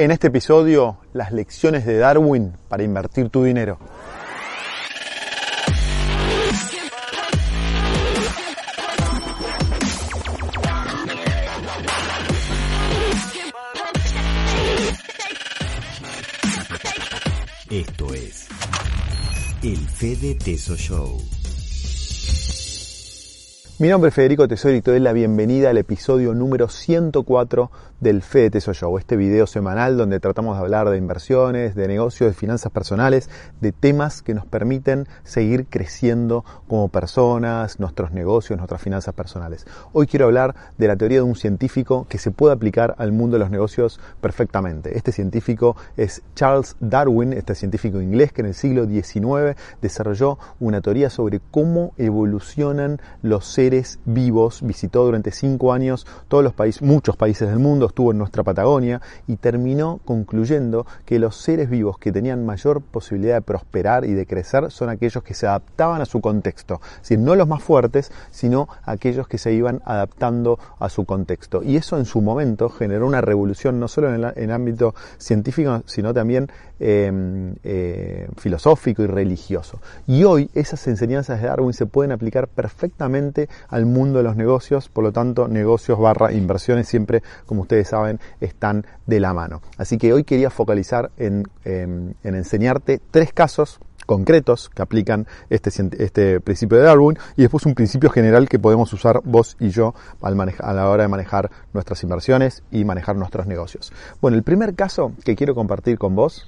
En este episodio, las lecciones de Darwin para invertir tu dinero. Esto es el Fede Teso Show. Mi nombre es Federico Tesoro y te doy la bienvenida al episodio número 104 del Fede Teso Show, este video semanal donde tratamos de hablar de inversiones, de negocios, de finanzas personales, de temas que nos permiten seguir creciendo como personas, nuestros negocios, nuestras finanzas personales. Hoy quiero hablar de la teoría de un científico que se puede aplicar al mundo de los negocios perfectamente. Este científico es Charles Darwin, este científico inglés que en el siglo XIX desarrolló una teoría sobre cómo evolucionan los seres vivos, visitó durante cinco años todos los países, muchos países del mundo, estuvo en nuestra Patagonia y terminó concluyendo que los seres vivos que tenían mayor posibilidad de prosperar y de crecer son aquellos que se adaptaban a su contexto. Es decir, no los más fuertes, sino aquellos que se iban adaptando a su contexto. Y eso en su momento generó una revolución no solo en el, ámbito científico, sino también em, eh, filosófico y religioso. Y hoy esas enseñanzas de Darwin se pueden aplicar perfectamente al mundo de los negocios, por lo tanto negocios barra inversiones siempre, como ustedes saben, están de la mano. Así que hoy quería focalizar en, enseñarte tres casos concretos que aplican este, este, principio de Darwin y después un principio general que podemos usar vos y yo a la hora de manejar nuestras inversiones y manejar nuestros negocios. Bueno, el primer caso que quiero compartir con vos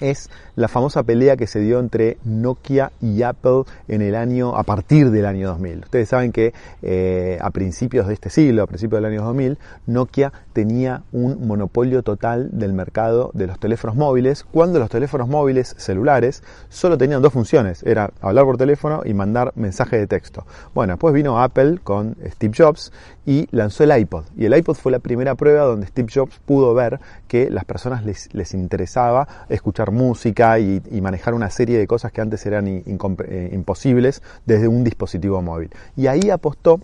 es la famosa pelea que se dio entre Nokia y Apple en el año, a partir del año 2000. Ustedes saben que eh, a principios de este siglo, a principios del año 2000, Nokia tenía un monopolio total del mercado de los teléfonos móviles, cuando los teléfonos móviles celulares solo tenían dos funciones, era hablar por teléfono y mandar mensaje de texto. Bueno, después vino Apple con Steve Jobs y lanzó el iPod. Y el iPod fue la primera prueba donde Steve Jobs pudo ver que las personas les, les interesaba escuchar música y, manejar una serie de cosas que antes eran eh, imposibles desde un dispositivo móvil. Y ahí apostó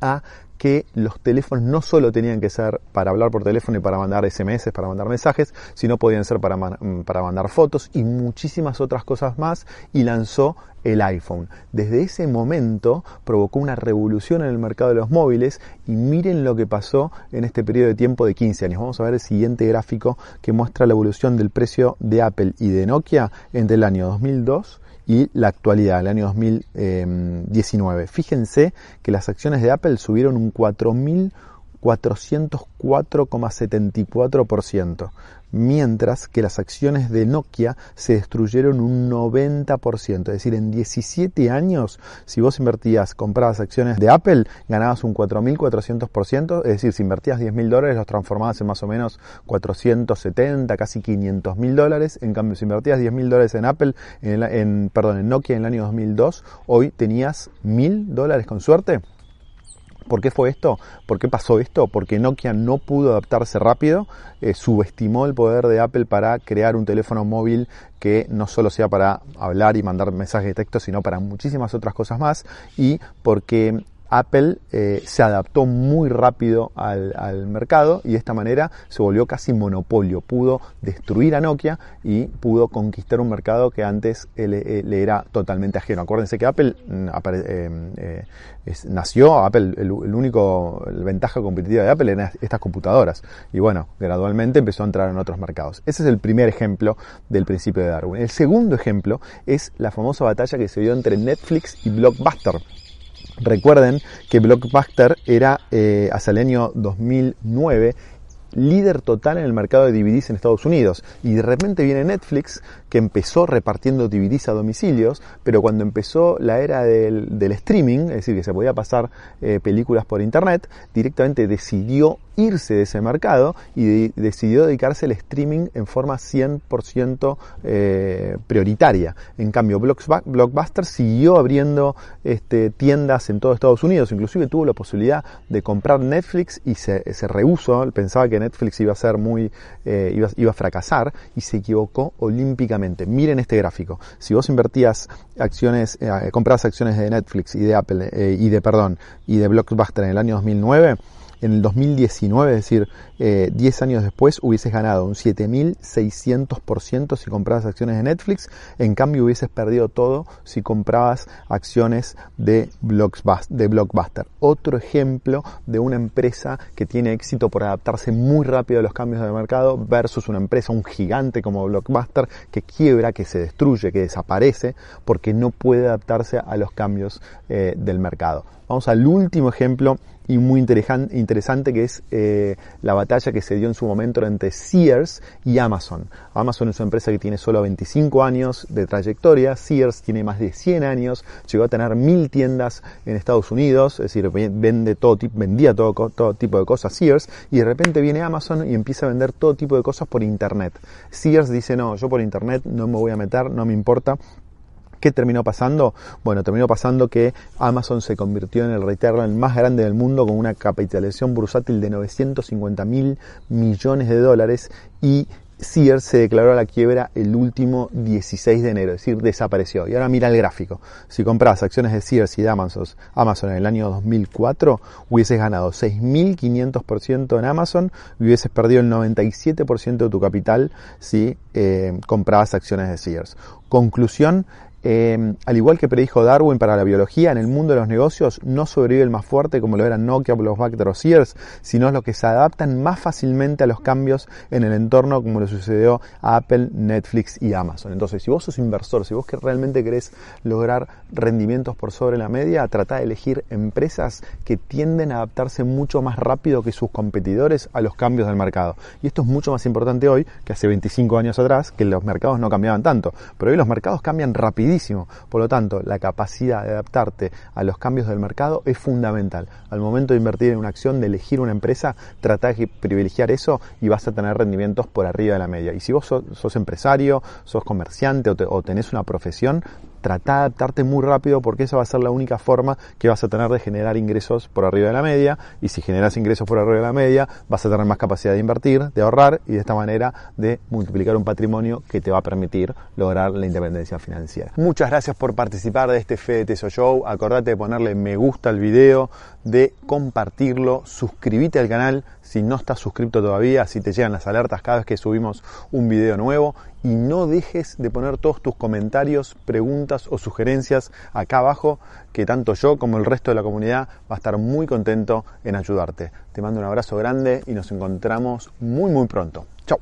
a que los teléfonos no solo tenían que ser para hablar por teléfono y para mandar SMS, para mandar mensajes, sino podían ser para, mm, para mandar fotos y muchísimas otras cosas más y lanzó el iPhone. Desde ese momento provocó una revolución en el mercado de los móviles y miren lo que pasó en este periodo de tiempo de 15 años. Vamos a ver el siguiente gráfico que muestra la evolución del precio de Apple y de Nokia entre el año 2002 y la actualidad, el año 2019. Fíjense que las acciones de Apple subieron un 4.404,74% mientras que las acciones de Nokia se destruyeron un 90%. Es decir, en 17 años, si vos invertías, comprabas acciones de Apple, ganabas un 4.400%, es decir, si invertías 10.000 dólares, los transformabas en más o menos 470, casi 500.000 dólares. En cambio, si invertías 10.000 dólares en Apple, en, perdón, en Nokia en el año 2002, hoy tenías 1.000 dólares con suerte. ¿Por qué fue esto? ¿Por qué pasó esto? Porque Nokia no pudo adaptarse rápido, eh, subestimó el poder de Apple para crear un teléfono móvil que no solo sea para hablar y mandar mensajes de texto, sino para muchísimas otras cosas más, y porque Apple eh, se adaptó muy rápido al, mercado y de esta manera se volvió casi monopolio. Pudo destruir a Nokia y pudo conquistar un mercado que antes le, era totalmente ajeno. Acuérdense que Apple mm, eh, eh, nació, Apple, el, único ventaja competitiva de Apple eran estas computadoras. Y bueno, gradualmente empezó a entrar en otros mercados. Ese es el primer ejemplo del principio de Darwin. El segundo ejemplo es la famosa batalla que se dio entre Netflix y Blockbuster. Recuerden que Blockbuster era eh, hasta el año 2009 líder total en el mercado de DVDs en Estados Unidos. Y de repente viene Netflix, que empezó repartiendo DVDs a domicilios, pero cuando empezó la era del, streaming, es decir, que se podía pasar eh, películas por internet, directamente decidió irse de ese mercado y decidió dedicarse al streaming en forma 100% eh, prioritaria. En cambio, Blockbuster siguió abriendo este, tiendas en todo Estados Unidos, inclusive tuvo la posibilidad de comprar Netflix y se, se rehusó, pensaba que Netflix iba a ser muy, eh, iba, a fracasar y se equivocó olímpicamente. Miren este gráfico. Si vos invertías acciones, eh, acciones de Netflix y de Apple y de, perdón, y de Blockbuster en el año 2009, en el 2019, es decir, 10 eh, años después, hubieses ganado un 7600% si comprabas acciones de Netflix, en cambio hubieses perdido todo si comprabas acciones de Blockbuster. Otro ejemplo de una empresa que tiene éxito por adaptarse muy rápido a los cambios del mercado versus una empresa, un gigante como Blockbuster, que quiebra, que se destruye, que desaparece porque no puede adaptarse a los cambios eh, del mercado. Vamos al último ejemplo y muy interesante que es eh, la batalla que se dio en su momento entre Sears y Amazon. Amazon es una empresa que tiene solo 25 años de trayectoria, Sears tiene más de 100 años, llegó a tener mil tiendas en Estados Unidos, es decir, vende todo, vendía todo, todo tipo de cosas Sears y de repente viene Amazon y empieza a vender todo tipo de cosas por Internet. Sears dice, no, yo por Internet no me voy a meter, no me importa, ¿Qué terminó pasando? Bueno, terminó pasando que Amazon se convirtió en el retailer más grande del mundo con una capitalización bursátil de 950 mil millones de dólares y Sears se declaró a la quiebra el último 16 de enero, es decir, desapareció. Y ahora mira el gráfico. Si compras acciones de Sears y de Amazon, Amazon en el año 2004, hubieses ganado 6.500% en Amazon y hubieses perdido el 97% de tu capital si eh, comprabas acciones de Sears. Conclusión, eh, al igual que predijo Darwin para la biología, en el mundo de los negocios no sobrevive el más fuerte como lo eran Nokia, Blockbuster o Sears, sino los que se adaptan más fácilmente a los cambios en el entorno como le sucedió a Apple, Netflix y Amazon. Entonces, si vos sos inversor, si vos que realmente querés lograr rendimientos por sobre la media, trata de elegir empresas que tienden a adaptarse mucho más rápido que sus competidores a los cambios del mercado. Y esto es mucho más importante hoy que hace 25 años atrás, que los mercados no cambiaban tanto. Pero hoy los mercados cambian rapidísimo por lo tanto, la capacidad de adaptarte a los cambios del mercado es fundamental. Al momento de invertir en una acción, de elegir una empresa, trata de privilegiar eso y vas a tener rendimientos por arriba de la media. Y si vos sos, empresario, sos comerciante o tenés una profesión, trata de adaptarte muy rápido porque esa va a ser la única forma que vas a tener de generar ingresos por arriba de la media y si generas ingresos por arriba de la media vas a tener más capacidad de invertir, de ahorrar y de esta manera de multiplicar un patrimonio que te va a permitir lograr la independencia financiera. Muchas gracias por participar de este Fede Teso Show. Acordate de ponerle me gusta al video, de compartirlo, suscríbete al canal si no estás suscrito todavía, así te llegan las alertas cada vez que subimos un video nuevo y no dejes de poner todos tus comentarios, preguntas o sugerencias acá abajo, que tanto yo como el resto de la comunidad va a estar muy contento en ayudarte. Te mando un abrazo grande y nos encontramos muy muy pronto. Chao.